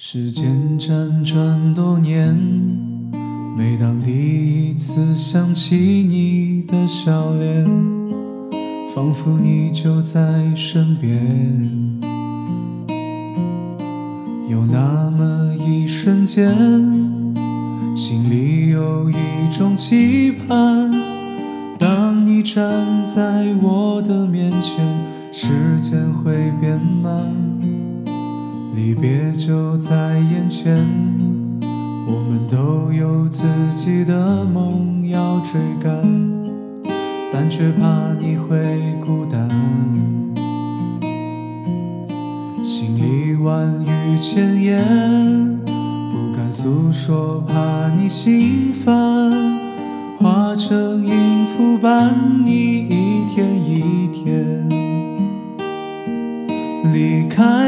时间辗转多年，每当第一次想起你的笑脸，仿佛你就在身边。有那么一瞬间，心里有一种期盼。当你站在我的面前，时间会变慢。离别就在眼前，我们都有自己的梦要追赶，但却怕你会孤单。心里万语千言，不敢诉说，怕你心烦，化成音符伴你一天一天。离开。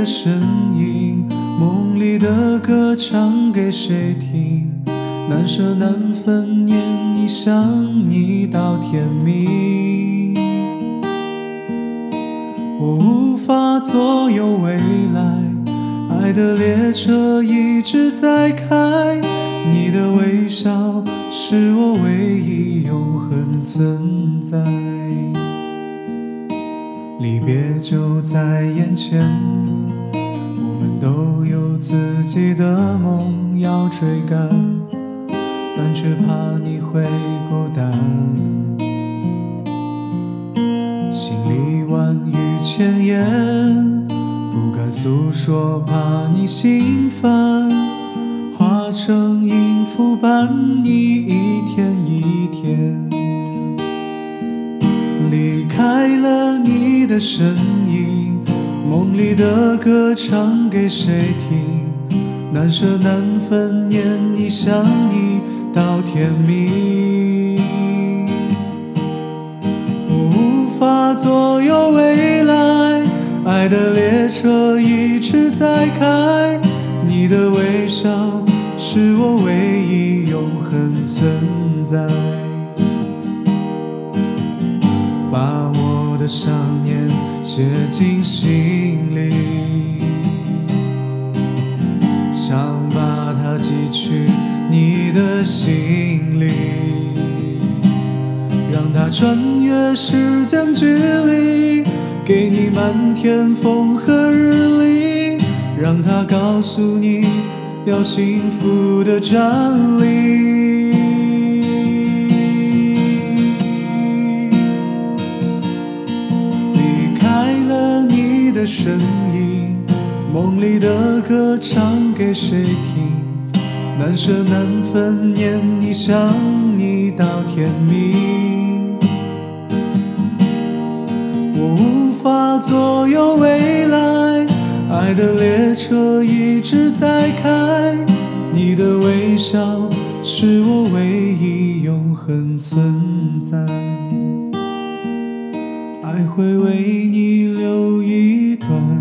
的声音，梦里的歌唱给谁听？难舍难分，念你想你到天明。我无法左右未来，爱的列车一直在开。你的微笑是我唯一永恒存在。离别就在眼前。自己的梦要追赶，但却怕你会孤单。心里万语千言，不敢诉说，怕你心烦。化成音符伴你一天一天。离开了你的身影。梦里的歌唱给谁听？难舍难分，念你想你到天明。我无法左右未来，爱的列车一直在开。你的微笑是我唯一永恒存在。把我的想念写进心里。想把它寄去你的心里，让它穿越时间距离，给你漫天风和日丽，让它告诉你要幸福的站立。的声音。梦里的歌唱给谁听？难舍难分，念你想你到天明。我无法左右未来，爱的列车一直在开。你的微笑是我唯一永恒存在，爱会为你留一 sun.